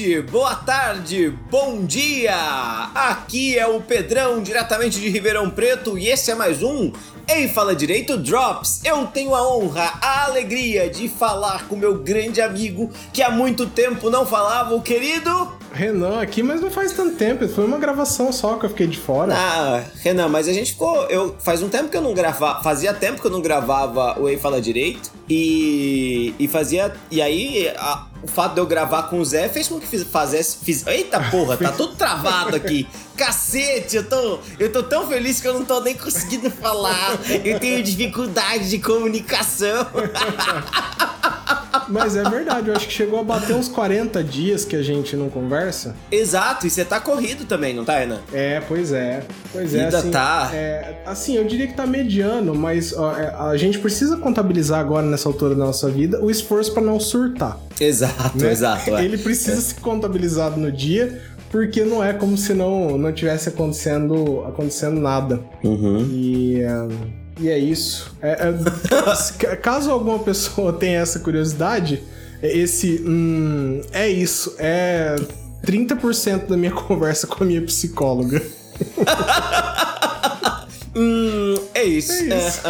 noite, boa tarde, bom dia! Aqui é o Pedrão, diretamente de Ribeirão Preto, e esse é mais um Ei Fala Direito Drops. Eu tenho a honra, a alegria de falar com meu grande amigo que há muito tempo não falava, o querido. Renan aqui, mas não faz tanto tempo, foi uma gravação só que eu fiquei de fora. Ah, Renan, mas a gente ficou. Eu, faz um tempo que eu não gravava. Fazia tempo que eu não gravava o Ei Fala Direito. E. E fazia. E aí, a, o fato de eu gravar com o Zé fez com que fiz, fazesse. Fiz, eita porra, tá tudo travado aqui. Cacete, eu tô, eu tô tão feliz que eu não tô nem conseguindo falar. Eu tenho dificuldade de comunicação. Mas é verdade, eu acho que chegou a bater uns 40 dias que a gente não conversa. Exato, e você tá corrido também, não tá, Renan? É, pois é. Pois é. Ainda assim, tá. É, assim, eu diria que tá mediano, mas ó, é, a gente precisa contabilizar agora, nessa altura da nossa vida, o esforço para não surtar. Exato, né? exato. É. Ele precisa é. ser contabilizado no dia, porque não é como se não, não tivesse acontecendo, acontecendo nada. Uhum. E. Um e é isso. É, é, caso alguma pessoa tenha essa curiosidade, esse. Hum, é isso. É 30% da minha conversa com a minha psicóloga. hum, é isso. É isso.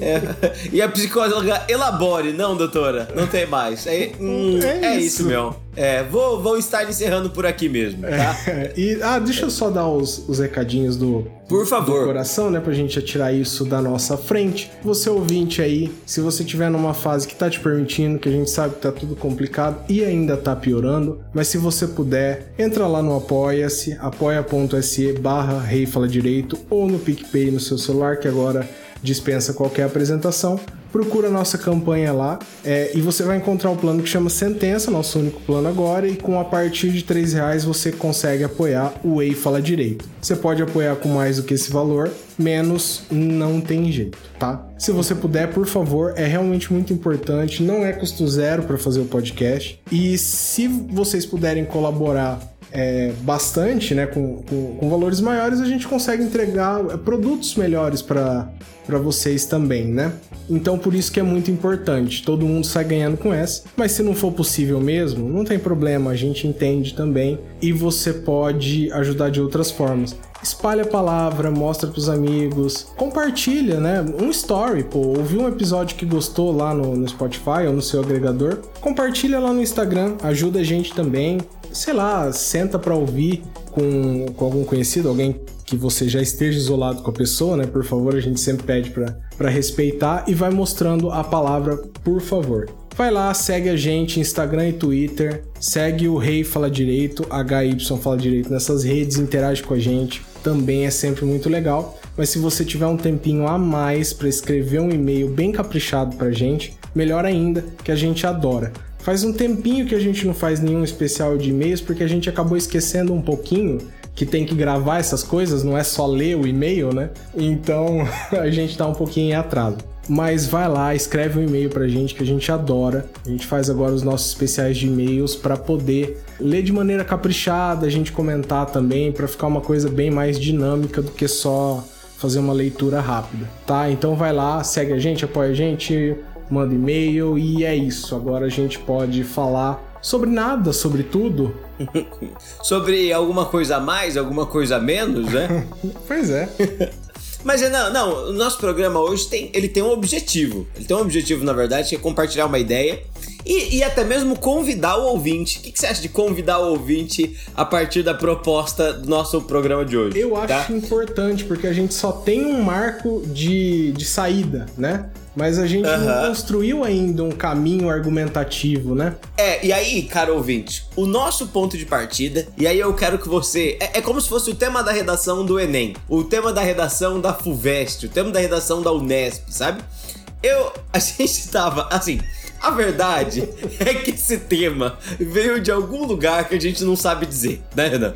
É, é, e a psicóloga elabore, não, doutora? Não tem mais. É, hum, é isso. isso, meu. É, vou, vou estar encerrando por aqui mesmo, tá? É, e, ah, deixa eu só dar os, os recadinhos do, por favor. do coração, né? Pra gente atirar isso da nossa frente. Você ouvinte aí, se você tiver numa fase que tá te permitindo, que a gente sabe que tá tudo complicado e ainda tá piorando, mas se você puder, entra lá no Apoia-se, apoia.se barra Rei Fala Direito ou no PicPay no seu celular, que agora dispensa qualquer apresentação procura a nossa campanha lá é, e você vai encontrar o plano que chama Sentença, nosso único plano agora, e com a partir de 3 reais você consegue apoiar o Ei Fala Direito. Você pode apoiar com mais do que esse valor, menos não tem jeito, tá? Se você puder, por favor, é realmente muito importante, não é custo zero para fazer o podcast. E se vocês puderem colaborar é, bastante, né, com, com, com, valores maiores, a gente consegue entregar produtos melhores para vocês também, né? Então por isso que é muito importante. Todo mundo sai ganhando com essa. Mas se não for possível mesmo, não tem problema, a gente entende também e você pode ajudar de outras formas. Espalha a palavra, mostra pros amigos, compartilha, né? Um story, pô, ouviu um episódio que gostou lá no, no Spotify ou no seu agregador, compartilha lá no Instagram, ajuda a gente também. Sei lá, senta pra ouvir com, com algum conhecido, alguém que você já esteja isolado com a pessoa, né? Por favor, a gente sempre pede para respeitar e vai mostrando a palavra por favor. Vai lá, segue a gente, Instagram e Twitter, segue o Rei Fala Direito, HY Fala Direito nessas redes, interage com a gente, também é sempre muito legal. Mas se você tiver um tempinho a mais para escrever um e-mail bem caprichado pra gente, melhor ainda, que a gente adora. Faz um tempinho que a gente não faz nenhum especial de e-mails porque a gente acabou esquecendo um pouquinho que tem que gravar essas coisas, não é só ler o e-mail, né? Então a gente tá um pouquinho em atraso. Mas vai lá, escreve um e-mail pra gente que a gente adora. A gente faz agora os nossos especiais de e-mails para poder ler de maneira caprichada, a gente comentar também, para ficar uma coisa bem mais dinâmica do que só fazer uma leitura rápida, tá? Então vai lá, segue a gente, apoia a gente, manda e-mail e é isso. Agora a gente pode falar sobre nada, sobre tudo, Sobre alguma coisa a mais, alguma coisa a menos, né? pois é. Mas não, não, o nosso programa hoje tem, ele tem um objetivo. Ele tem um objetivo, na verdade, que é compartilhar uma ideia e, e até mesmo convidar o ouvinte. O que, que, você acha de convidar o ouvinte a partir da proposta do nosso programa de hoje? Eu acho tá? importante, porque a gente só tem um marco de, de saída, né? Mas a gente uhum. não construiu ainda um caminho argumentativo, né? É, e aí, cara ouvinte, o nosso ponto de partida, e aí eu quero que você. É, é como se fosse o tema da redação do Enem, o tema da redação da FUVEST, o tema da redação da Unesp, sabe? Eu. A gente tava. Assim, a verdade é que esse tema veio de algum lugar que a gente não sabe dizer, né, Renan?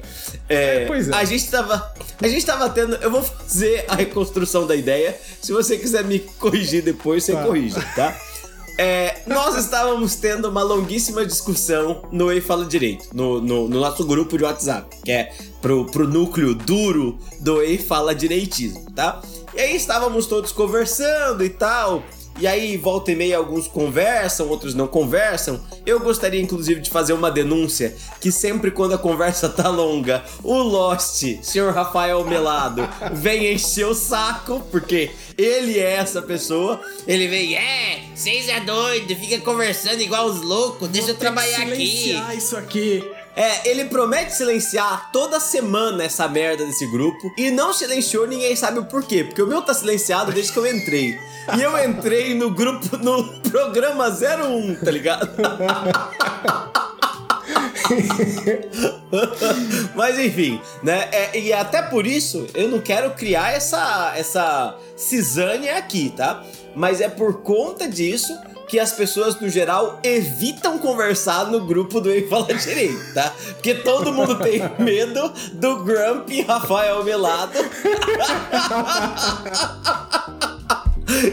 É, pois é. A gente tava. A gente tava tendo. Eu vou fazer a reconstrução da ideia. Se você quiser me corrigir depois, você tá. corrige, tá? É, nós estávamos tendo uma longuíssima discussão no Ei Fala Direito, no, no, no, nosso grupo de WhatsApp, que é pro, pro núcleo duro do Ei Fala Direitismo, tá? E aí estávamos todos conversando e tal. E aí volta e meia alguns conversam, outros não conversam. Eu gostaria inclusive de fazer uma denúncia que sempre quando a conversa tá longa, o Lost, senhor Rafael Melado, vem encher o saco, porque ele é essa pessoa. Ele vem, é, vocês é doido, fica conversando igual os loucos, deixa Vou eu trabalhar ter que aqui. silenciar isso aqui. É, ele promete silenciar toda semana essa merda desse grupo e não silenciou, ninguém sabe o porquê. Porque o meu tá silenciado desde que eu entrei. E eu entrei no grupo, no programa 01, tá ligado? Mas enfim, né? É, e até por isso eu não quero criar essa, essa cisânia aqui, tá? Mas é por conta disso que as pessoas, no geral, evitam conversar no grupo do Ei Fala Direito, tá? Porque todo mundo tem medo do Grumpy Rafael Melado.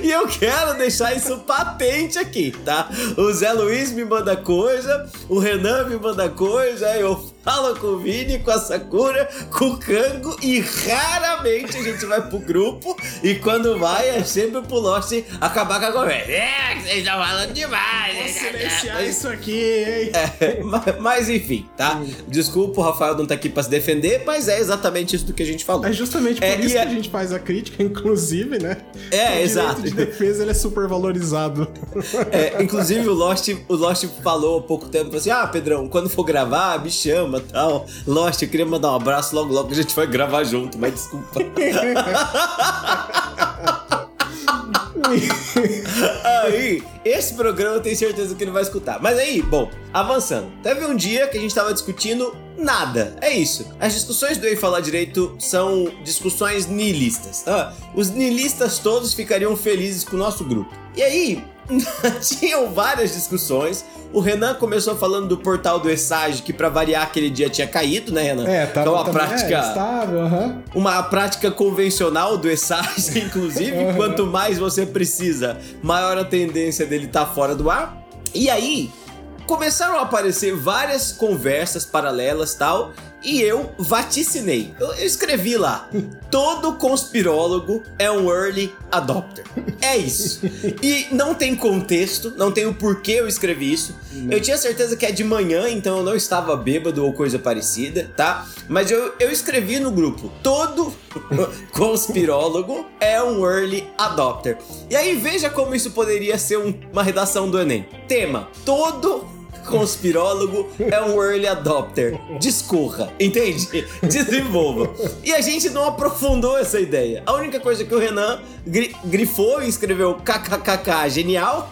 E eu quero deixar isso patente aqui, tá? O Zé Luiz me manda coisa, o Renan me manda coisa, eu falo com o Vini, com a Sakura, com o Kango e raramente a gente vai pro grupo e quando vai é sempre pro Lost acabar com a conversa. É, vocês estão falando demais. Vou silenciar isso aqui, hein? É, mas, mas enfim, tá? Desculpa, o Rafael não tá aqui pra se defender, mas é exatamente isso do que a gente falou. É justamente por É, isso que é- a gente faz a crítica, inclusive, né? É, o exato. de defesa ele é super valorizado. É, inclusive o Lost, o Lost falou há pouco tempo assim: Ah, Pedrão, quando for gravar, me chama tal. Lost, eu queria mandar um abraço logo, logo a gente vai gravar junto, mas desculpa. aí, esse programa eu tenho certeza que ele vai escutar. Mas aí, bom, avançando. Teve um dia que a gente tava discutindo nada. É isso. As discussões do Ei Falar Direito são discussões nihilistas, tá? Os nihilistas todos ficariam felizes com o nosso grupo. E aí, tinham várias discussões. O Renan começou falando do portal do Essage, que pra variar aquele dia tinha caído, né, Renan? É, Que tá é uma prática É, estável, uma prática convencional do Essage, inclusive, quanto mais você precisa, maior a tendência dele estar fora do ar. E aí, começaram a aparecer várias conversas paralelas tal, e eu vaticinei. Eu, eu escrevi lá: todo conspirólogo é um early adopter. É isso. E não tem contexto, não tem o porquê eu escrevi isso. Eu tinha certeza que é de manhã, então eu não estava bêbado ou coisa parecida, tá? Mas eu, eu escrevi no grupo: todo conspirólogo é um early adopter. E aí veja como isso poderia ser um- uma redação do Enem. Tema: todo conspirólogo é um early adopter. Discorra, entende? Desenvolva. E a gente não aprofundou essa ideia. A única coisa que o Renan gri- grifou e escreveu kkkk genial.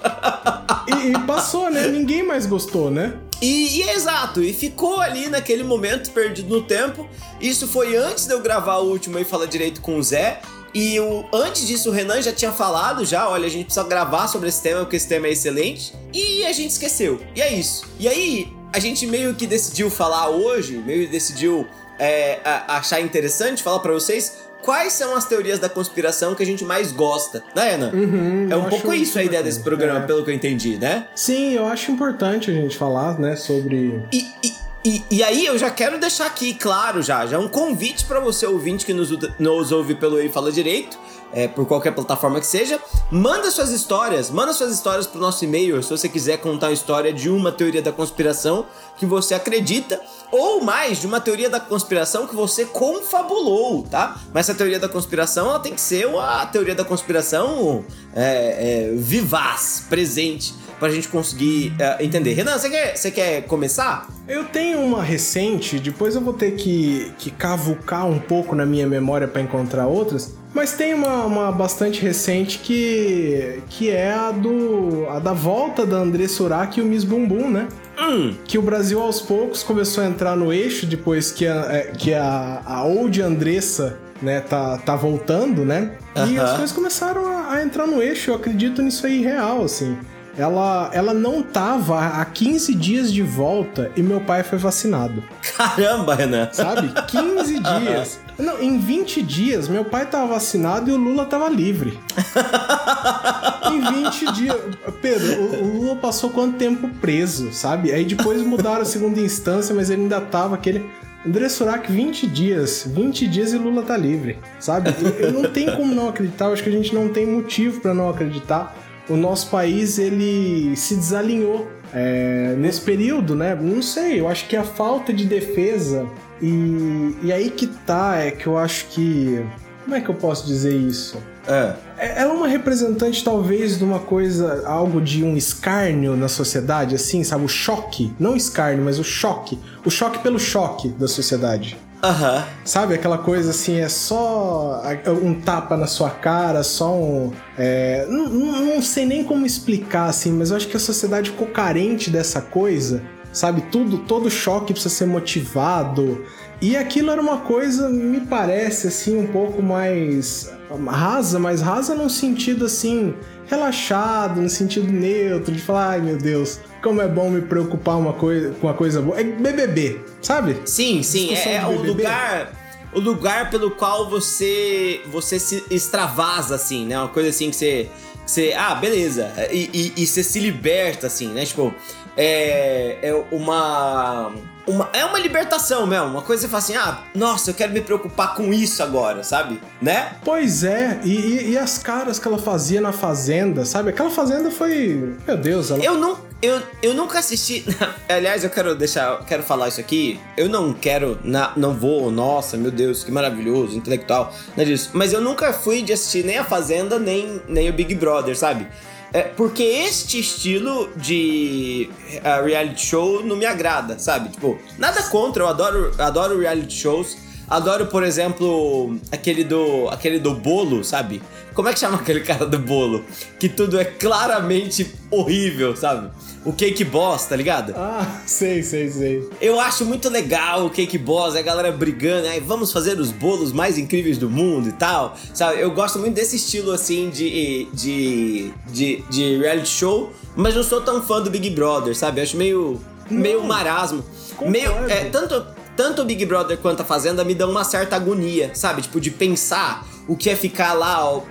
E, e passou, né? Ninguém mais gostou, né? E, e é exato, e ficou ali naquele momento perdido no tempo. Isso foi antes de eu gravar o último e falar direito com o Zé. E o, antes disso, o Renan já tinha falado já, olha, a gente precisa gravar sobre esse tema, porque esse tema é excelente. E a gente esqueceu. E é isso. E aí, a gente meio que decidiu falar hoje, meio que decidiu é, a- achar interessante falar pra vocês quais são as teorias da conspiração que a gente mais gosta, né, Renan? Uhum, é um pouco isso a ideia desse programa, É. pelo que eu entendi, né? Sim, eu acho importante a gente falar, né, sobre. E, e, e, e aí eu já quero deixar aqui claro já, já um convite para você ouvinte que nos, nos ouve pelo Ei Fala Direito, é, por qualquer plataforma que seja, manda suas histórias, manda suas histórias pro nosso e-mail, se você quiser contar a história de uma teoria da conspiração que você acredita, ou mais, de uma teoria da conspiração que você confabulou, tá? Mas essa teoria da conspiração, ela tem que ser a teoria da conspiração é, é, vivaz, presente, pra gente conseguir é, entender. Renan, você quer, você quer começar? Eu tenho uma recente, depois eu vou ter que, que cavucar um pouco na minha memória para encontrar outras, mas tem uma, uma bastante recente que, que é a do a da volta da André Surak e o Miss Bumbum, né? Hum, Que o Brasil aos poucos começou a entrar no eixo depois que a, é, que a, a old Andressa né, tá, tá voltando, né? E Aham. as coisas começaram a, a entrar no eixo, eu acredito nisso aí real, assim. Ela, ela não tava há 15 dias de volta e meu pai foi vacinado. caramba, Renan. Sabe? 15 dias. Não, em 20 dias, meu pai tava vacinado e o Lula tava livre. em 20 dias. Pedro, o, o Lula passou quanto tempo preso, sabe? Aí depois mudaram a segunda instância, mas ele ainda tava aquele. André Surak, 20 dias. 20 dias e Lula tá livre, sabe? Eu, eu não tem como não acreditar, eu acho que a gente não tem motivo pra não acreditar. O nosso país ele se desalinhou é, nesse período, né? Não sei, eu acho que a falta de defesa e, e aí que tá, é que eu acho que. Como é que eu posso dizer isso? É. é. Ela é uma representante, talvez, de uma coisa, algo de um escárnio na sociedade, assim, sabe? O choque. Não escárnio, mas o choque. O choque pelo choque da sociedade. Uhum. Sabe, aquela coisa assim, é só um tapa na sua cara, só um. É, não, não, sei nem como explicar, assim, mas eu acho que a sociedade ficou carente dessa coisa. Sabe, tudo, todo choque precisa ser motivado. E aquilo era uma coisa, me parece, assim, um pouco mais rasa, mas rasa num sentido assim, relaxado, no sentido neutro, de falar, ai meu Deus, como é bom me preocupar uma coisa, com uma coisa boa. É BBB, sabe? Sim, sim, é, é o lugar o lugar pelo qual você você se extravasa assim, né? Uma coisa assim que você que você, ah, beleza, e, e, e você se liberta assim, né? Tipo, é, é uma uma, é uma libertação mesmo. Uma coisa que você fala assim, ah, nossa, eu quero me preocupar com isso agora, sabe? Né? Pois é, e, e, e as caras que ela fazia na Fazenda, sabe? Aquela Fazenda foi. Meu Deus, ela. Eu não. Eu, eu nunca assisti. Aliás, eu quero deixar. Quero falar isso aqui. Eu não quero. Na, não vou, nossa, meu Deus, que maravilhoso, intelectual. Não é disso. Mas eu nunca fui de assistir nem a Fazenda, nem, nem o Big Brother, sabe? É, porque este estilo de uh, reality show não me agrada, sabe? Tipo, nada contra, eu adoro, adoro reality shows. Adoro, por exemplo, aquele do aquele do bolo, sabe? Como é que chama aquele cara do bolo? Que tudo é claramente horrível, sabe? o Cake Boss, tá ligado? Ah, sei, sei, sei. Eu acho muito legal o Cake Boss, a galera brigando, aí vamos fazer os bolos mais incríveis do mundo e tal, sabe? Eu gosto muito desse estilo, assim, de, de, de, de reality show, mas não sou tão fã do Big Brother, sabe? Eu acho meio, meio marasmo. Concordo. Meio, é, tanto, tanto o Big Brother quanto a Fazenda me dão uma certa agonia, sabe? Tipo, de pensar o que é ficar lá, ó,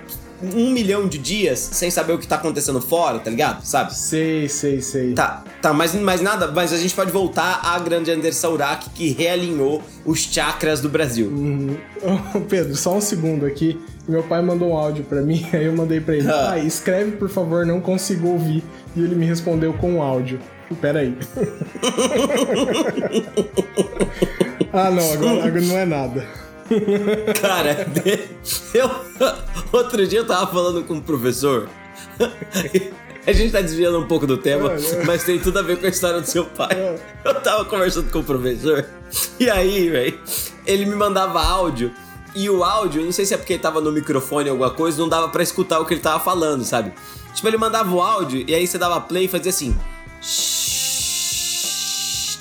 um milhão de dias sem saber o que tá acontecendo fora, tá ligado? Sabe? Sei, sei, sei. Tá, tá, mas, mas nada, mas a gente pode voltar à grande Anderson Urach que realinhou os chakras do Brasil. Uhum. Pedro, só um segundo aqui. Meu pai mandou um áudio para mim, aí eu mandei para ele: ah. pai, escreve por favor, não consigo ouvir. E ele me respondeu com um áudio. Pera aí. ah, não, agora, agora não é nada. Cara, eu. Outro dia eu tava falando com um professor. A gente tá desviando um pouco do tema, mas tem tudo a ver com a história do seu pai. Eu tava conversando com o professor, e aí, velho, ele me mandava áudio. E o áudio, não sei se é porque ele tava no microfone ou alguma coisa, não dava para escutar o que ele tava falando, sabe? Tipo, ele mandava o áudio e aí você dava play e fazia assim.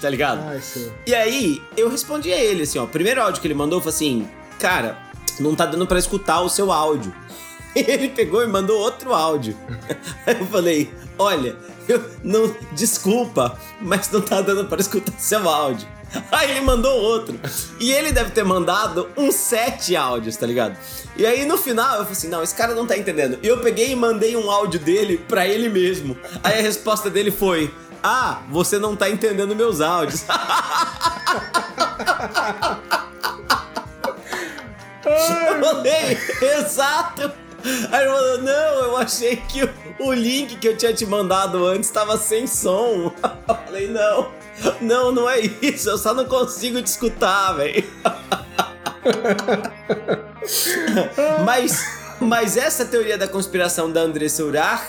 Tá ligado? Ai, e aí, eu respondi a ele assim, ó. O primeiro áudio que ele mandou foi assim: Cara, não tá dando para escutar o seu áudio. Ele pegou e mandou outro áudio. Aí eu falei: Olha, eu não. Desculpa, mas não tá dando para escutar seu áudio. Aí ele mandou outro. E ele deve ter mandado uns sete áudios, tá ligado? E aí no final eu falei assim: não, esse cara não tá entendendo. E eu peguei e mandei um áudio dele pra ele mesmo. Aí a resposta dele foi: Ah, você não tá entendendo meus áudios. eu falei, exato. Aí ele falou: Não, eu achei que o, link que eu tinha te mandado antes estava sem som. Eu falei: Não, não, não é isso. Eu só não consigo te escutar, velho. mas, mas essa teoria da conspiração da Andressa Urach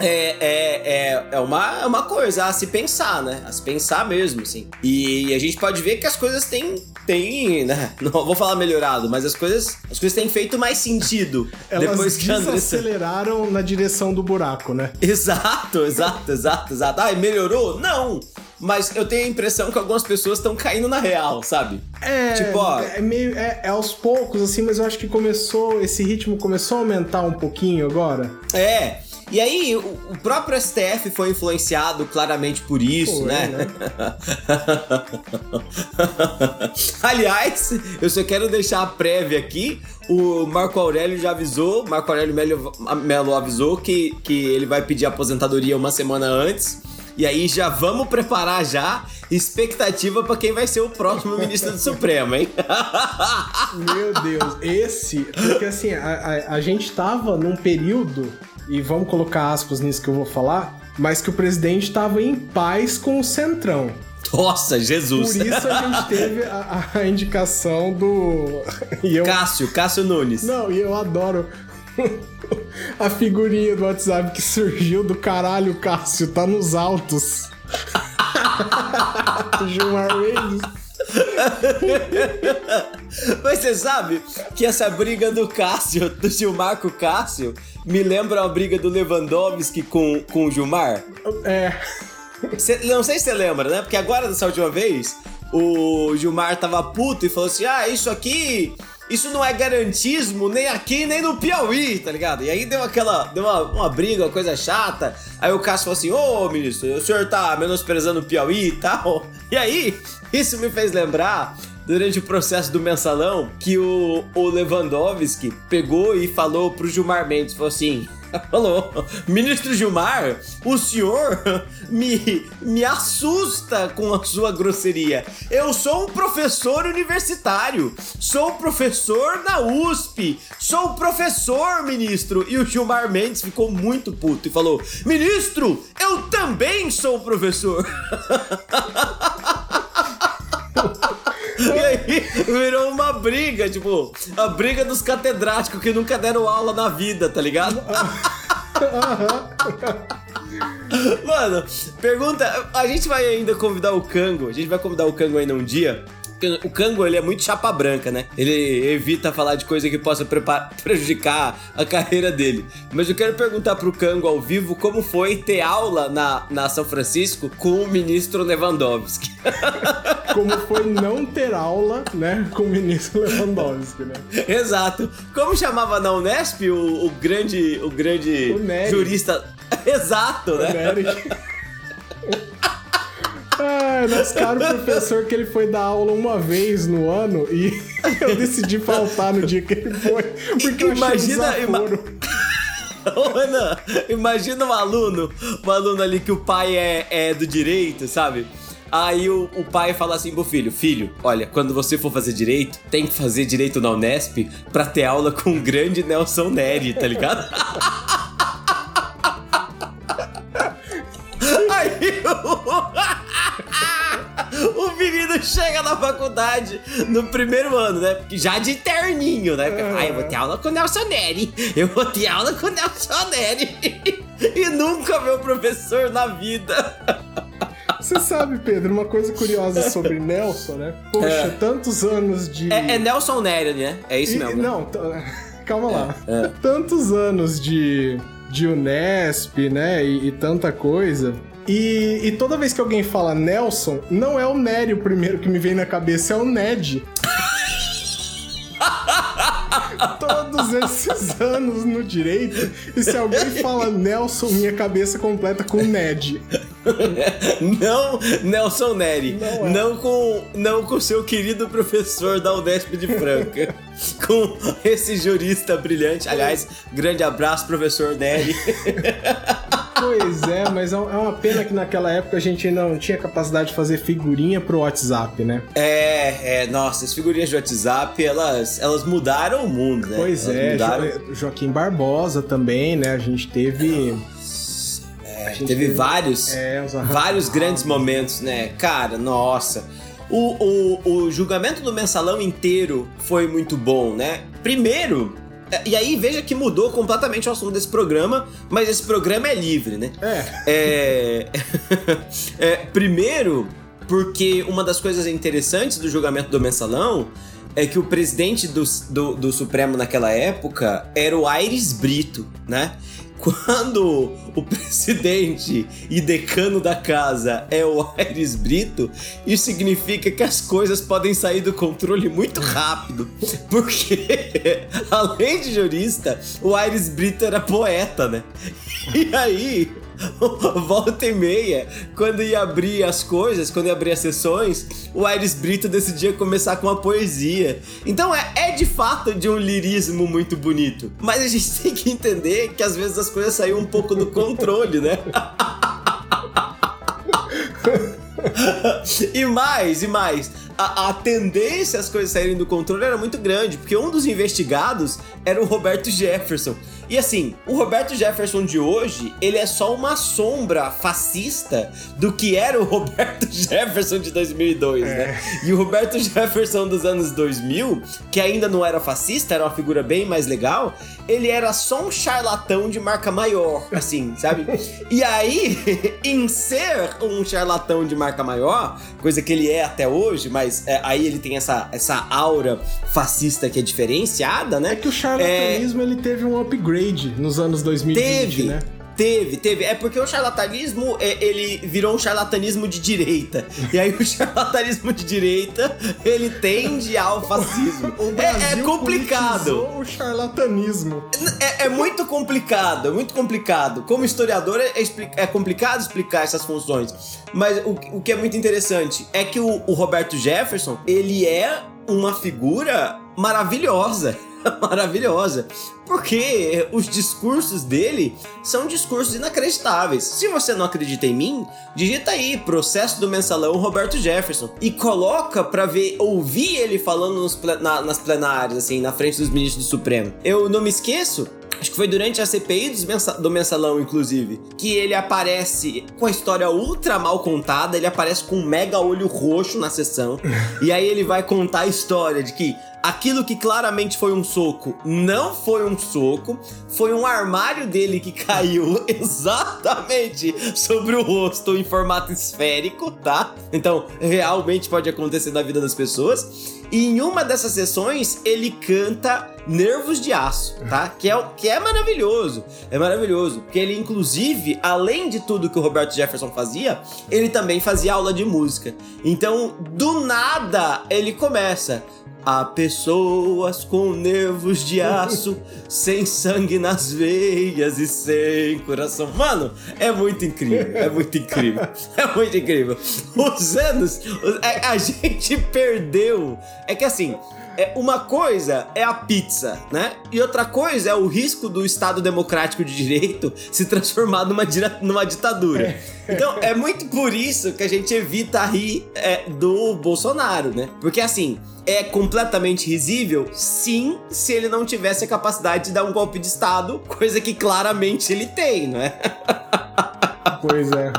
é, é, é, é, uma, é uma coisa a se pensar, né? A se pensar mesmo, assim. E a gente pode ver que as coisas têm, têm né? Não vou falar melhorado, mas as coisas, as coisas têm feito mais sentido. Elas depois que Andressa... aceleraram na direção do buraco, né? Exato, exato, exato, exato. Ah, melhorou? Não! Mas eu tenho a impressão que algumas pessoas estão caindo na real, sabe? É, tipo, ó, é meio é, é, aos poucos assim, mas eu acho que começou, esse ritmo começou a aumentar um pouquinho agora. É. E aí, o, próprio STF foi influenciado claramente por isso, né? né? Aliás, eu só quero deixar a prévia aqui. O Marco Aurélio já avisou, Marco Aurélio Melo, Melo avisou que, que ele vai pedir aposentadoria uma semana antes. E aí já vamos preparar já expectativa para quem vai ser o próximo ministro do Supremo, hein? Meu Deus, esse, porque assim, a, a, a gente tava num período e vamos colocar aspas nisso que eu vou falar, mas que o presidente estava em paz com o Centrão. Nossa, Jesus. Por isso a gente teve a, a indicação do. Eu... Cássio, Cássio Nunes. Não, e eu adoro a figurinha do WhatsApp que surgiu do caralho, Cássio, tá nos altos. Gilmar Mendes. Mas você sabe que essa briga do Cássio, do Gilmar com o Cássio, me lembra a briga do Lewandowski com, com o Gilmar? É. Cê, não sei se você lembra, né? Porque agora, dessa última vez, o Gilmar tava puto e falou assim: ah, isso aqui isso não é garantismo nem aqui nem no Piauí, tá ligado? E aí deu aquela. Deu uma, uma briga, uma coisa chata. Aí o Cássio falou assim: Ô ministro, o senhor tá menosprezando o Piauí e tal. E aí, isso me fez lembrar durante o processo do mensalão que o, o Lewandowski pegou e falou pro Gilmar Mendes, falou assim. Falou, ministro Gilmar, o senhor me, me assusta com a sua grosseria. Eu sou um professor universitário, sou professor na USP, sou professor, ministro. E o Gilmar Mendes ficou muito puto e falou: Ministro, eu também sou professor. E aí virou uma briga, tipo, a briga dos catedráticos que nunca deram aula na vida, tá ligado? Mano, pergunta. A gente vai ainda convidar o Kango. A gente vai convidar o Kango ainda um dia o Kango, ele é muito chapa branca, né? Ele evita falar de coisa que possa prejudicar a carreira dele. Mas eu quero perguntar pro Kango ao vivo como foi ter aula na, na São Francisco com o ministro Lewandowski. como foi não ter aula, né, com o ministro Lewandowski, né? Exato. Como chamava na Unesp o, o grande, o grande o jurista... Exato, né? O Nery. Ah, nosso caro professor que ele foi dar aula uma vez no ano e eu decidi faltar no dia que ele foi. Porque eu imagina, achei um Ô, Ana, imagina um aluno, um aluno ali que o pai é, é do direito, sabe? Aí o, o, pai fala assim pro filho: Filho, olha, quando você for fazer direito, tem que fazer direito na Unesp pra ter aula com o grande Nelson Neri, tá ligado? menino chega na faculdade no primeiro ano, né? Já de terninho, né? Porque, ah, eu vou ter aula com o Nelson Neri. Eu vou ter aula com o Nelson Neri. e nunca o professor na vida. Você sabe, Pedro, uma coisa curiosa sobre Nelson, né? Poxa, é. tantos anos de. É, é Nelson Neri, né? É isso mesmo. Né? Não, calma lá. É, é. Tantos anos de, de Unesp, né? E, e tanta coisa. E, e, toda vez que alguém fala Nelson, não é o Nery o primeiro que me vem na cabeça, é o Ned. Todos esses anos no direito, e se alguém fala Nelson, minha cabeça completa com Ned. Não Nelson Neri. Não, é. não, com não com seu querido professor da Unesp de Franca. com esse jurista brilhante. Aliás, grande abraço, professor Neri. Pois é, mas é, é uma pena que naquela época a gente não tinha capacidade de fazer figurinha pro WhatsApp, né? É, é, nossa, as figurinhas de WhatsApp, elas, elas mudaram o mundo, né? Pois elas é, mudaram... jo Joaquim Barbosa também, né? A gente teve. É, a gente teve, teve vários, é, vários grandes momentos, né? Cara, nossa. O, o, o julgamento do mensalão inteiro foi muito bom, né? Primeiro, e aí veja que mudou completamente o assunto desse programa, mas esse programa é livre, né? É. é... é primeiro, porque uma das coisas interessantes do julgamento do mensalão é que o presidente do, do, do Supremo naquela época era o Aires Brito, né? Quando o presidente e decano da casa é o Aires Brito, isso significa que as coisas podem sair do controle muito rápido. Porque, além de jurista, o Aires Brito era poeta, né? E aí, volta e meia, quando ia abrir as coisas, quando ia abrir as sessões, o Aires Brito decidia começar com uma poesia. Então é, é de fato de um lirismo muito bonito. Mas a gente tem que entender que às vezes as coisas saíram um pouco do controle, né? e mais, e mais. A, a, tendência às coisas saírem do controle era muito grande, porque um dos investigados era o Roberto Jefferson. E assim, o Roberto Jefferson de hoje, ele é só uma sombra fascista do que era o Roberto Jefferson de 2002, né? é. né? E o Roberto Jefferson dos anos 2000, que ainda não era fascista, era uma figura bem mais legal, ele era só um charlatão de marca maior, assim, sabe? E aí, em ser um charlatão de marca maior, coisa que ele é até hoje, mas é, aí ele tem essa, essa aura fascista que é diferenciada, né? É que o charlatanismo é... ele teve um upgrade nos anos 2020, teve. né? Teve, teve. É porque o charlatanismo, é, ele virou um charlatanismo de direita. E aí o charlatanismo de direita, ele tende ao fascismo. é, é, complicado. O charlatanismo. É, é, muito complicado, é muito complicado. Como historiador, é, é complicado explicar essas funções. Mas o, o que é muito interessante é que o, o Roberto Jefferson, ele é uma figura maravilhosa. maravilhosa. Porque os discursos dele são discursos inacreditáveis. Se você não acredita em mim, digita aí processo do mensalão Roberto Jefferson e coloca para ver, ouvir ele falando na, nas plenárias, assim, na frente dos ministros do Supremo. Eu não me esqueço acho que foi durante a CPI do mensalão, inclusive, que ele aparece com a história ultra mal contada, ele aparece com um mega olho roxo na sessão, e aí ele vai contar a história de que aquilo que claramente foi um soco não foi um soco, foi um armário dele que caiu exatamente sobre o rosto em formato esférico, tá? Então, realmente pode acontecer na vida das pessoas. E em uma dessas sessões ele canta Nervos de Aço, tá? Que é, que é maravilhoso. É maravilhoso. Porque ele, inclusive, além de tudo que o Roberto Jefferson fazia, ele também fazia aula de música. Então, do nada, ele começa. Há pessoas com nervos de aço, sem sangue nas veias e sem coração. Mano, é muito incrível, é muito incrível, é muito incrível. Os anos, é, a gente perdeu. É que assim, é, uma coisa é a pizza, né? E outra coisa é o risco do Estado Democrático de Direito se transformar numa, numa ditadura. É. Então, é muito por isso que a gente evita rir é, do Bolsonaro, né? Porque assim, é completamente risível? Sim, se ele não tivesse a capacidade de dar um golpe de Estado, coisa que claramente ele tem, não é? Pois é.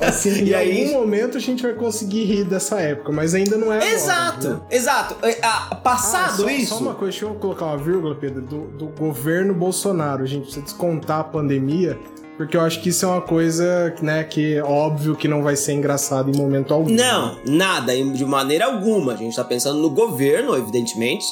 Assim, e em aí... algum momento a gente vai conseguir rir dessa época, mas ainda não é Exato, agora, né? exato. É, ah, passado ah, só, isso... Só uma coisa, deixa eu colocar uma vírgula, Pedro, do, do governo Bolsonaro. A gente precisa descontar a pandemia porque eu acho que isso é uma coisa, né, que é óbvio que não vai ser engraçado em momento algum. Não, nada, de maneira alguma. A gente tá pensando no governo, evidentemente,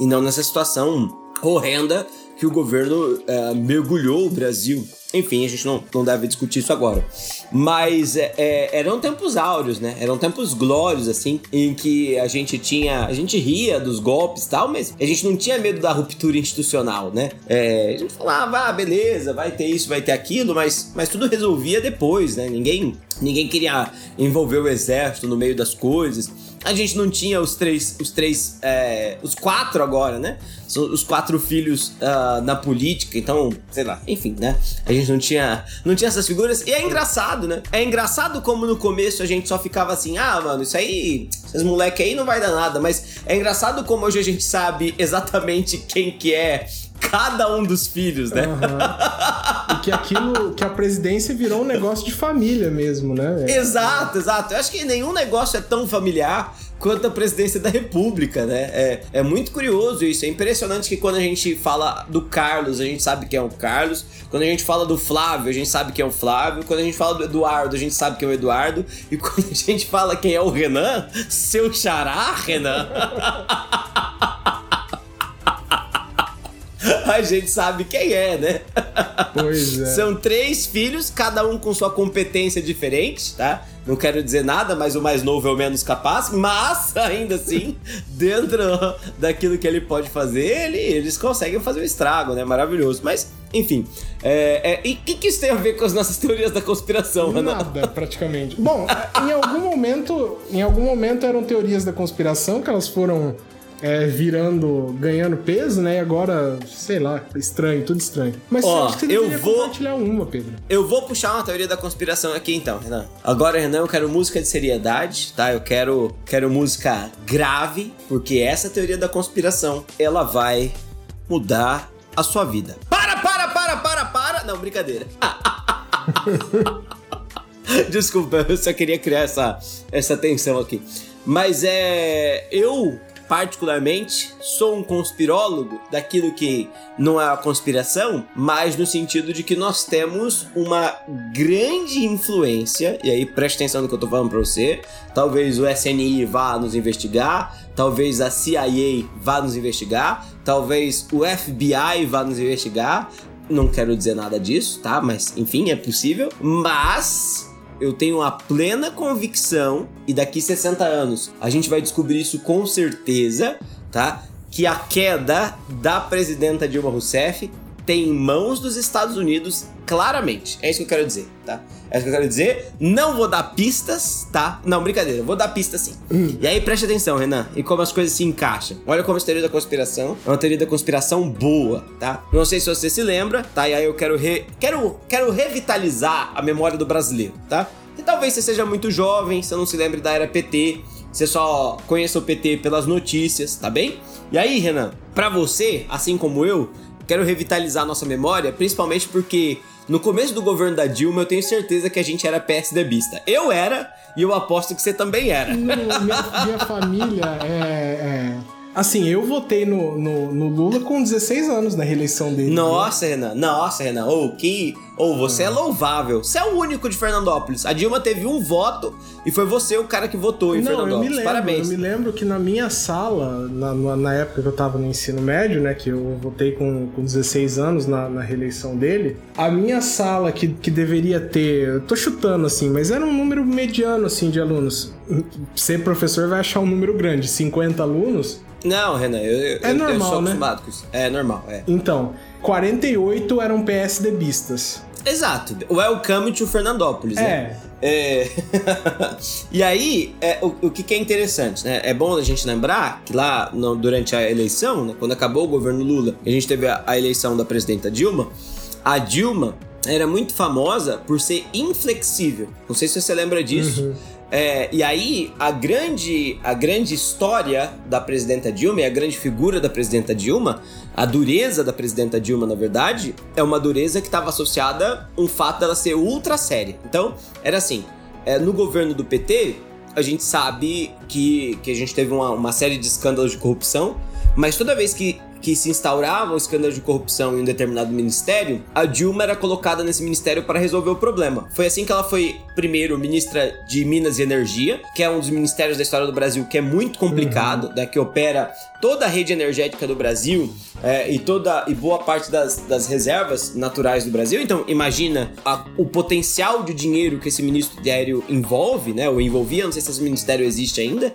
e não nessa situação horrenda que o governo é, mergulhou o Brasil enfim, a gente não, não deve discutir isso agora. Mas é, é, eram tempos áureos, né? Eram tempos glórios, assim, em que a gente tinha. A gente ria dos golpes e tal, mas a gente não tinha medo da ruptura institucional, né? É, a gente falava, ah, beleza, vai ter isso, vai ter aquilo, mas, mas tudo resolvia depois, né? Ninguém, ninguém queria envolver o exército no meio das coisas. A gente não tinha os três, os três, é, os quatro agora, né? Os quatro filhos uh, na política, então, sei lá, enfim, né? A gente não tinha, não tinha essas figuras. E é engraçado, né? É engraçado como no começo a gente só ficava assim, ah, mano, isso aí, esses moleque aí não vai dar nada. Mas é engraçado como hoje a gente sabe exatamente quem que é cada um dos filhos, né? Uhum. E que aquilo, que a presidência virou um negócio de família mesmo, né? Exato, exato. Eu acho que nenhum negócio é tão familiar quanto a presidência da República, né? É, é muito curioso isso. É impressionante que quando a gente fala do Carlos, a gente sabe quem é o Carlos. Quando a gente fala do Flávio, a gente sabe quem é o Flávio. Quando a gente fala do Eduardo, a gente sabe quem é o Eduardo. E quando a gente fala quem é o Renan, seu xará, Renan. a gente sabe quem é, né? Pois é. São três filhos, cada um com sua competência diferente, tá? Não quero dizer nada, mas o mais novo é o menos capaz, mas ainda assim, dentro daquilo que ele pode fazer, ele, eles conseguem fazer o um estrago, né? Maravilhoso. Mas, enfim. É, é, e o que, que, isso tem a ver com as nossas teorias da conspiração, Nada, Ana? praticamente. Bom, em algum momento, em algum momento eram teorias da conspiração que elas foram é, virando, ganhando peso, né? E agora, sei lá, estranho, tudo estranho. Mas Ó, você eu vou- compartilhar uma, Pedro. Eu vou puxar uma teoria da conspiração aqui então, Renan. Agora, Renan, eu quero música de seriedade, tá? Eu quero, quero música grave, porque essa teoria da conspiração, ela vai mudar a sua vida. Para, para, para, para, para! Não, brincadeira. Desculpa, eu só queria criar essa, essa tensão aqui. Mas é. Eu, particularmente, sou um conspirólogo daquilo que não é a conspiração, mas no sentido de que nós temos uma grande influência, e aí preste atenção no que eu tô falando pra você. Talvez o SNI vá nos investigar, talvez a CIA vá nos investigar, talvez o FBI vá nos investigar. Não quero dizer nada disso, tá? Mas enfim, é possível. Mas eu tenho a plena convicção, e daqui 60 anos a gente vai descobrir isso com certeza, tá? Que a queda da presidenta Dilma Rousseff tem em mãos dos Estados Unidos claramente. É isso que eu quero dizer, tá? É isso que eu quero dizer. Não vou dar pistas, tá? Não, brincadeira, vou dar pistas sim. E aí preste atenção, Renan, e como as coisas se encaixam. Olha como essa teoria da conspiração é uma teoria da conspiração boa, tá? Não sei se você se lembra, tá? E aí eu quero re... quero quero revitalizar a memória do brasileiro, tá? E talvez você seja muito jovem, você não se lembre da era PT, você só conheça o PT pelas notícias, tá bem? E aí, Renan, pra você, assim como eu, quero revitalizar nossa memória, principalmente porque no começo do governo da Dilma eu tenho certeza que a gente era PSDBista. Eu era, e eu aposto que você também era. Minha, minha família é, é- Assim, eu votei no, no, no Lula com 16 anos na reeleição dele. Nossa, Renan, nossa, Renan, ou que. Ou você é louvável. Você é o único de Fernandópolis. A Dilma teve um voto e foi você o cara que votou em Não, eu me Fernandópolis. lembro, Parabéns. eu me lembro que na minha sala, na, na- na época que eu tava no ensino médio, né, que eu votei com, com 16 anos na, na reeleição dele, a minha sala que, que deveria ter, eu tô chutando assim, mas era um número mediano assim de alunos. Ser professor vai achar um número grande, 50 alunos. Não, Renan, eu, eu, É eu- eu normal, sou né? acostumado com isso. É normal, é. Então, 48 eram PSDBistas. Exato. Welcome to Fernandópolis, né? É. e aí, é, o, o que, que é interessante, né? É bom a gente lembrar que lá no- durante a eleição, né, quando acabou o governo Lula, a gente teve a, a eleição da presidenta Dilma, a Dilma era muito famosa por ser inflexível. Não sei se você lembra disso. É, e aí, a grande, a grande história da presidenta Dilma e a grande figura da presidenta Dilma, a dureza da presidenta Dilma, na verdade, é uma dureza que estava associada um fato dela ser ultra séria. Então, era assim: é, no governo do PT, a gente sabe que, que a gente teve uma, uma série de escândalos de corrupção, mas toda vez que, que se instaurava um escândalo de corrupção em um determinado ministério, a Dilma era colocada nesse ministério para resolver o problema. Foi assim que ela foi, primeiro, ministra de Minas e Energia, que é um dos ministérios da história do Brasil que é muito complicado, né, que opera toda a rede energética do Brasil é, e toda e boa parte das, das reservas naturais do Brasil. Então, imagina a- o potencial de dinheiro que esse ministério envolve, né, ou envolvia, não sei se esse ministério existe ainda.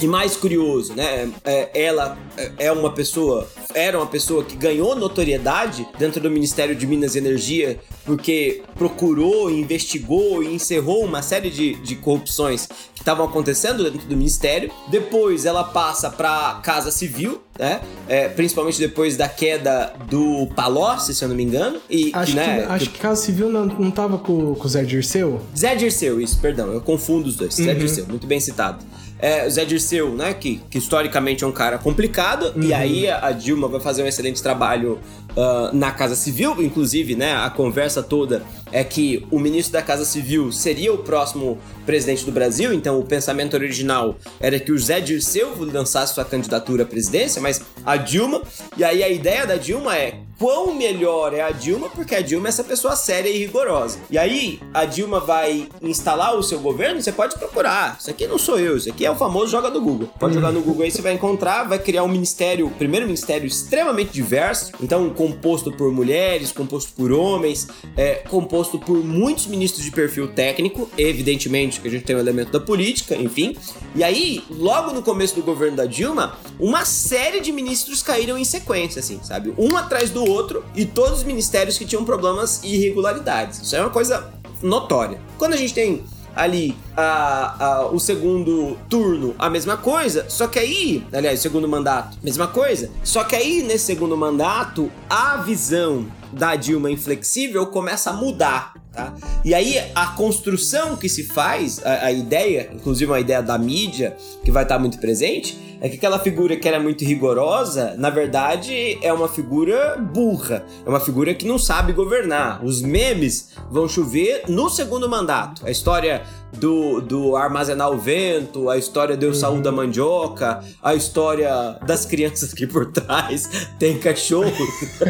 E mais curioso, né? é, ela é- é uma pessoa, era uma pessoa que ganhou notoriedade dentro do Ministério de Minas e Energia porque procurou, investigou e encerrou uma série de, de corrupções que estavam acontecendo dentro do Ministério. Depois ela passa para Casa Civil, né? É, principalmente depois da queda do Palocci, se eu não me engano. E, Acho, né, que, acho que Casa Civil não, não tava com, com o Zé Dirceu? Zé Dirceu, isso, perdão, eu confundo os dois. Zé Dirceu, muito bem citado. É, Zé Dirceu, né, que, que historicamente é um cara complicado, e aí a Dilma vai fazer um excelente trabalho ah, na Casa Civil, inclusive, né, a conversa toda é que o ministro da Casa Civil seria o próximo presidente do Brasil, então o pensamento original era que o Zé Dirceu lançasse sua candidatura à presidência, mas a Dilma, e aí a ideia da Dilma é quão melhor é a Dilma, porque a Dilma é essa pessoa séria e rigorosa. E aí a Dilma vai instalar o seu governo, você pode procurar. Isso aqui não sou eu, isso aqui é o famoso joga do Google. Pode jogar no Google aí, você vai encontrar, vai criar um ministério, primeiro ministério extremamente diverso, então composto por mulheres, composto por homens, é, composto por muitos ministros de perfil técnico, evidentemente que a gente tem o elemento da política, enfim. E aí, logo no começo do governo da Dilma, uma série de ministros caíram em sequência, assim, sabe? Um atrás do outro e todos os ministérios que tinham problemas e irregularidades. Isso é uma coisa notória. Quando a gente tem ali a, a, o segundo turno, a mesma coisa, só que aí, aliás, segundo mandato, mesma coisa, só que aí nesse segundo mandato, a visão da Dilma inflexível começa a mudar. Tá? E aí a construção que se faz, a, a ideia, inclusive uma ideia da mídia que vai estar muito presente, é que aquela figura que era muito rigorosa, na verdade, é uma figura burra. É uma figura que não sabe governar. Os memes vão chover no segundo mandato. A história do, do armazenar o vento, a história do uhum. saúde da mandioca, a história das crianças aqui por trás tem cachorro.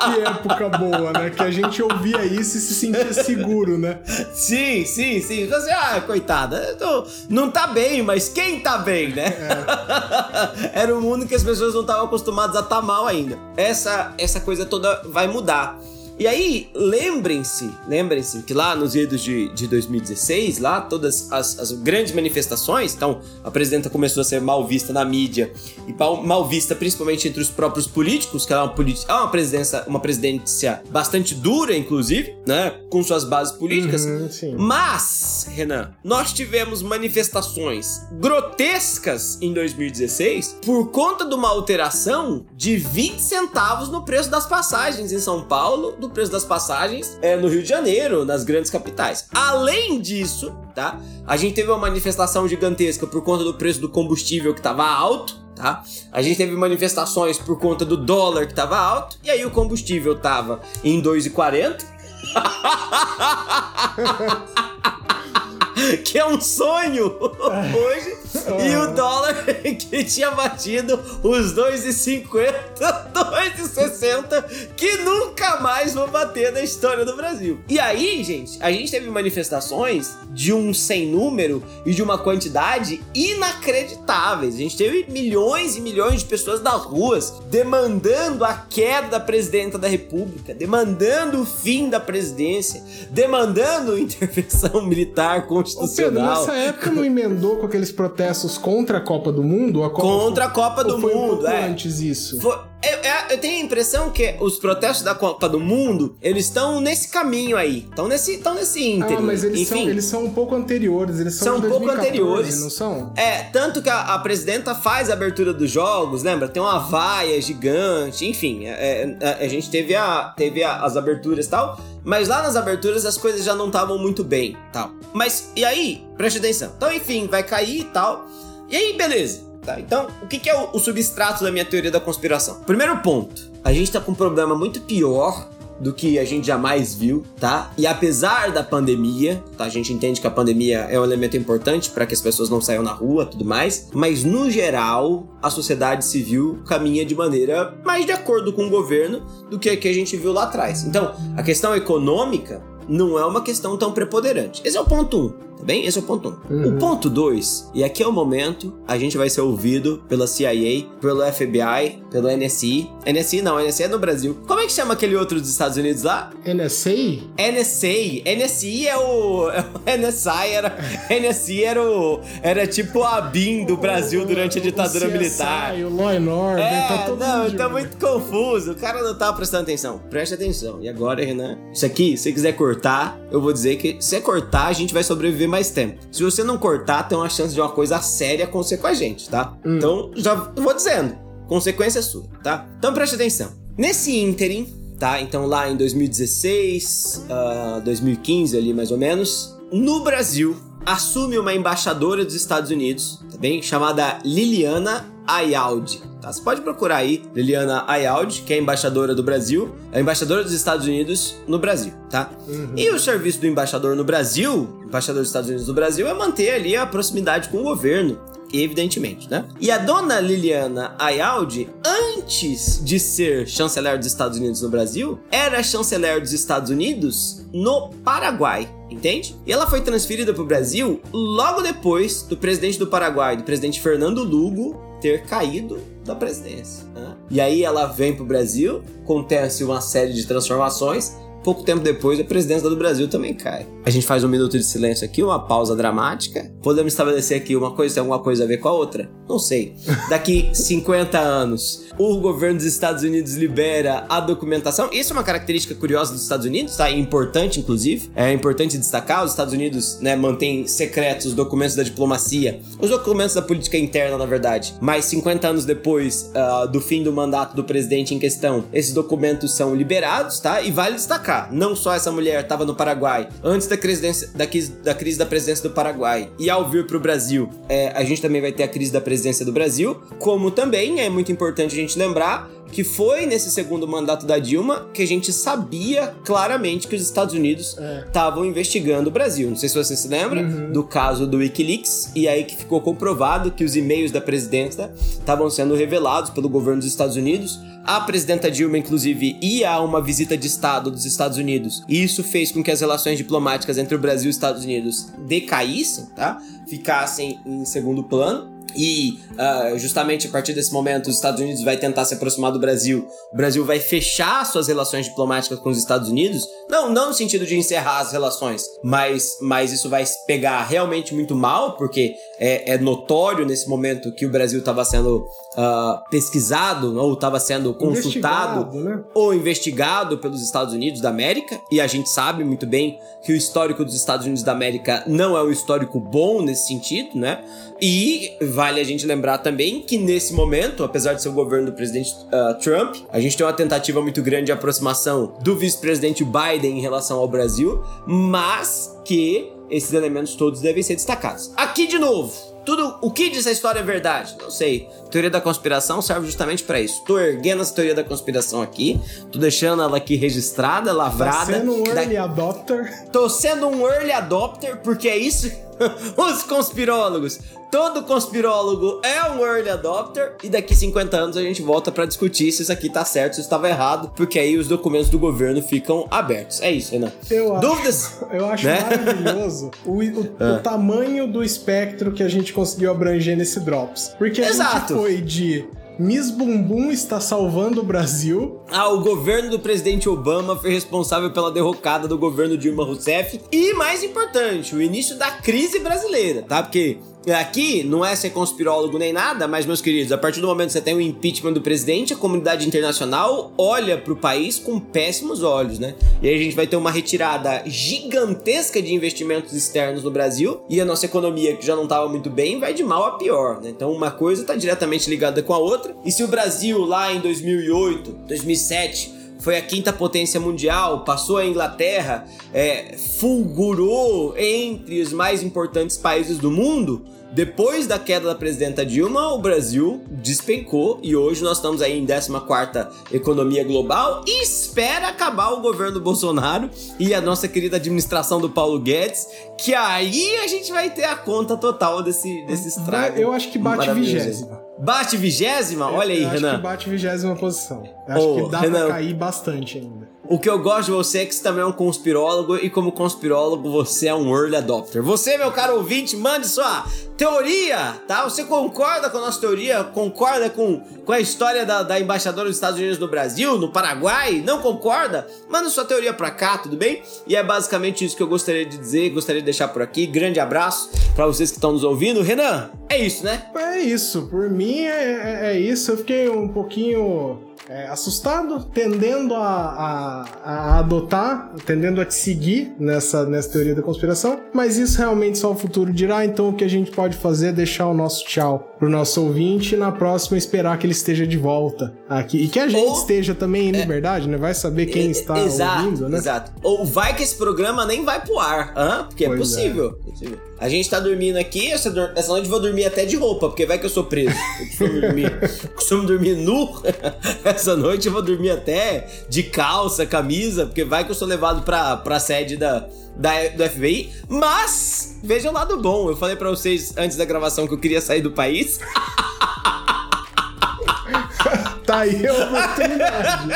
que época boa, né? Que a gente ouvia isso e se sentia seguro, né? Sim, sim, sim. Você, ah, coitada, tô, não tá bem, mas quem tá bem, né? É. Era um mundo que as pessoas não estavam acostumadas a estar tá mal ainda. Essa, essa coisa toda vai mudar. E aí, lembrem-se, lembrem-se que lá nos idos de, de 2016, lá todas as, as, grandes manifestações, então a presidenta começou a ser mal vista na mídia e mal vista principalmente entre os próprios políticos, que ela é uma, é uma presidência, uma presidência bastante dura, inclusive, né, com suas bases políticas. Uhum, Mas, Renan, nós tivemos manifestações grotescas em 2016 por conta de uma alteração de 20 centavos no preço das passagens em São Paulo do preço das passagens é, no Rio de Janeiro, nas grandes capitais. Além disso, tá? A gente teve uma manifestação gigantesca por conta do preço do combustível que estava alto, tá? A gente teve manifestações por conta do dólar que estava alto, e aí o combustível estava em 2,40. que é um sonho hoje. E o dólar que tinha batido os 2,50, 2,60, que nunca mais vão bater na história do Brasil. E aí, gente, a gente teve manifestações de um sem número e de uma quantidade inacreditáveis. A gente teve milhões e milhões de pessoas nas ruas demandando a queda da presidenta da República, demandando o fim da presidência, demandando intervenção militar constitucional. Ô Pedro, nessa época não emendou com aqueles protestos contra a Copa do Mundo? A Copa contra foi... a Copa do foi Mundo, um é. antes isso. Foi... Eu, eu, tenho a impressão que os protestos da Copa do Mundo, eles estão nesse caminho aí. Estão nesse, estão nesse ínter. Ah, mas eles, Enfim, são, eles são um pouco anteriores. Eles são, são um pouco anteriores. Não são? É, tanto que a, a, presidenta faz a abertura dos jogos, lembra? Tem uma vaia gigante, enfim. É, é, a, a, gente teve, a, teve a, as aberturas e tal. Mas lá nas aberturas as coisas já não estavam muito bem, tal. Mas, e aí? Preste atenção. Então, enfim, vai cair e tal. E aí, beleza. Tá, então, o que, que é o, o substrato da minha teoria da conspiração? Primeiro ponto, a gente tá com um problema muito pior do que a gente jamais viu, tá? E apesar da pandemia, tá? A gente entende que a pandemia é um elemento importante para que as pessoas não saiam na rua, tudo mais, mas no geral, a sociedade civil caminha de maneira mais de acordo com o governo do que a que a gente viu lá atrás. Então, a questão econômica não é uma questão tão preponderante. Esse é o ponto 1. Um. Tá bem? Esse é o ponto 1. Um. Uhum. O ponto 2, e aqui é o momento, a gente vai ser ouvido pela CIA, pelo FBI, pelo NSI. NSI não, NSI é no Brasil. Como é que chama aquele outro dos Estados Unidos lá? NSA? NSA. NSI é o. É NSI era. NSI era o. Era tipo a BIM do Brasil durante a ditadura o CSI, militar. O Law and Order, é, tá todo Não, tá muito confuso. O cara não tá prestando atenção. Preste atenção. E agora, Renan? Isso aqui, se quiser cortar, eu vou dizer que se é cortar, a gente vai sobreviver mais tempo. Se você não cortar, tem uma chance de uma coisa séria acontecer com a gente, tá? Hum. Então, já vou dizendo, consequência sua, tá? Então preste atenção. Nesse ínterim, tá? Então lá em 2016, uh, 2015 ali mais ou menos, no Brasil assume uma embaixadora dos Estados Unidos, tá bem? Chamada Liliana Ayaldi. Tá? Você pode procurar aí Liliana Ayaldi, que é embaixadora do Brasil, é embaixadora dos Estados Unidos no Brasil, tá? Uhum. E o serviço do embaixador no Brasil, embaixador dos Estados Unidos no Brasil, é manter ali a proximidade com o governo, evidentemente, né? E a dona Liliana Ayaldi, antes de ser chanceler dos Estados Unidos no Brasil, era chanceler dos Estados Unidos no Paraguai. Entende? E ela foi transferida para o Brasil logo depois do presidente do Paraguai, do presidente Fernando Lugo, ter caído da presidência. Né? E aí ela vem para o Brasil, acontece uma série de transformações. Pouco tempo depois, a presidência do Brasil também cai. A gente faz um minuto de silêncio aqui, uma pausa dramática. Podemos estabelecer aqui uma coisa tem alguma coisa a ver com a outra? Não sei. Daqui 50 anos, o governo dos Estados Unidos libera a documentação. Isso é uma característica curiosa dos Estados Unidos, tá? Importante, inclusive. É importante destacar: os Estados Unidos né, mantêm secretos os documentos da diplomacia, os documentos da política interna, na verdade. Mas 50 anos depois uh, do fim do mandato do presidente em questão, esses documentos são liberados, tá? E vale destacar: não só essa mulher estava no Paraguai antes da, da, da, crise da presidência do Paraguai. E ao vir para o Brasil, é, a gente também vai ter a crise da presidência do Brasil, como também é muito importante a gente lembrar que foi nesse segundo mandato da Dilma que a gente sabia claramente que os Estados Unidos estavam é. investigando o Brasil. Não sei se você se lembra uhum. do caso do WikiLeaks, e aí que ficou comprovado que os e-mails da presidenta estavam sendo revelados pelo governo dos Estados Unidos. A presidenta Dilma, inclusive, ia a uma visita de Estado dos Estados Unidos, e isso fez com que as relações diplomáticas entre o Brasil e os Estados Unidos decaíssem, tá? Ficassem em segundo plano. E uh, justamente a partir desse momento, os Estados Unidos vai tentar se aproximar do Brasil. O Brasil vai fechar suas relações diplomáticas com os Estados Unidos. Não, não no sentido de encerrar as relações, mas, mas isso vai pegar realmente muito mal, porque é, é notório nesse momento que o Brasil estava sendo uh, pesquisado ou estava sendo consultado investigado, né? ou investigado pelos Estados Unidos da América. E a gente sabe muito bem que o histórico dos Estados Unidos da América não é um histórico bom nesse sentido, né? E vale a gente lembrar também que nesse momento, apesar de ser o governo do presidente uh, Trump, a gente tem uma tentativa muito grande de aproximação do vice-presidente Biden em relação ao Brasil, mas que esses elementos todos devem ser destacados. Aqui de novo, tudo o que diz a história é verdade? Não sei. Teoria da conspiração serve justamente para isso. Tô erguendo essa teoria da conspiração aqui, tô deixando ela aqui registrada, lavrada. Tá sendo um early da... adopter. Tô sendo um early adopter porque é isso os conspirólogos. Todo conspirólogo é um early adopter e daqui 50 anos a gente volta para discutir se isso aqui tá certo, se estava errado, porque aí os documentos do governo ficam abertos. É isso, Renan. Eu Dúvidas? Acho, eu acho né? maravilhoso o, o, ah. o, tamanho do espectro que a gente conseguiu abranger nesse Drops. Porque a Exato. gente foi de Miss Bumbum está salvando o Brasil. Ah, o governo do presidente Obama foi responsável pela derrocada do governo Dilma Rousseff. E mais importante, o início da crise brasileira, tá? Porque Aqui não é ser conspirólogo nem nada, mas, meus queridos, a partir do momento que você tem o impeachment do presidente, a comunidade internacional olha para o país com péssimos olhos, né? E aí a gente vai ter uma retirada gigantesca de investimentos externos no Brasil e a nossa economia, que já não estava muito bem, vai de mal a pior, né? Então uma coisa está diretamente ligada com a outra. E se o Brasil lá em 2008, 2007 foi a quinta potência mundial, passou a Inglaterra, é, fulgurou entre os mais importantes países do mundo. Depois da queda da presidenta Dilma, o Brasil despencou e hoje nós estamos aí em 14 economia global e espera acabar o governo Bolsonaro e a nossa querida administração do Paulo Guedes, que aí a gente vai ter a conta total desse, desse estrago. Eu acho que bate vigésima. Bate vigésima? Olha aí, eu Renan. Acho que bate vigésima posição. Eu acho oh, que dá Renan, pra cair bastante ainda. O que eu gosto de você é que você também é um conspirólogo e como conspirólogo você é um early adopter. Você, meu caro ouvinte, mande sua teoria, tá? Você concorda com a nossa teoria? Concorda com, com a história da, da embaixadora dos Estados Unidos no Brasil, no Paraguai? Não concorda? Manda sua teoria pra cá, tudo bem? E é basicamente isso que eu gostaria de dizer, gostaria de deixar por aqui. Grande abraço para vocês que estão nos ouvindo. Renan, é isso, né? É isso. Por mim é, é, é isso. Eu fiquei um pouquinho é, assustado, tendendo a, a, a, adotar, tendendo a te seguir nessa, nessa teoria da conspiração, mas isso realmente só o futuro dirá, então o que a gente pode fazer é deixar o nosso tchau pro nosso ouvinte e na próxima esperar que ele esteja de volta aqui. E que a gente Ou, esteja também, na é, verdade, né? Vai saber quem é, está exato, ouvindo, né? Exato. Ou vai que esse programa nem vai pro ar, hã? porque é pois é possível. é possível. A gente tá dormindo aqui, essa, essa noite eu vou dormir até de roupa, porque vai que eu sou preso. Eu costumo dormir, costumo dormir nu. essa noite eu vou dormir até de calça, camisa, porque vai que eu sou levado pra, pra sede da, da, do FBI. Mas, veja o lado bom. Eu falei para vocês antes da gravação que eu queria sair do país. tá aí a oportunidade.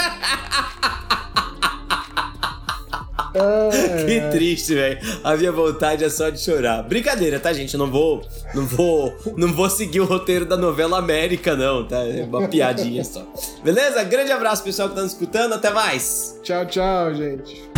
que triste, velho. A minha vontade é só de chorar. Brincadeira, tá, gente? Eu não vou, não vou, não vou seguir o roteiro da novela América, não, tá? É uma piadinha só. Beleza? Grande abraço, pessoal que tá nos escutando. Até mais. Tchau, tchau, gente.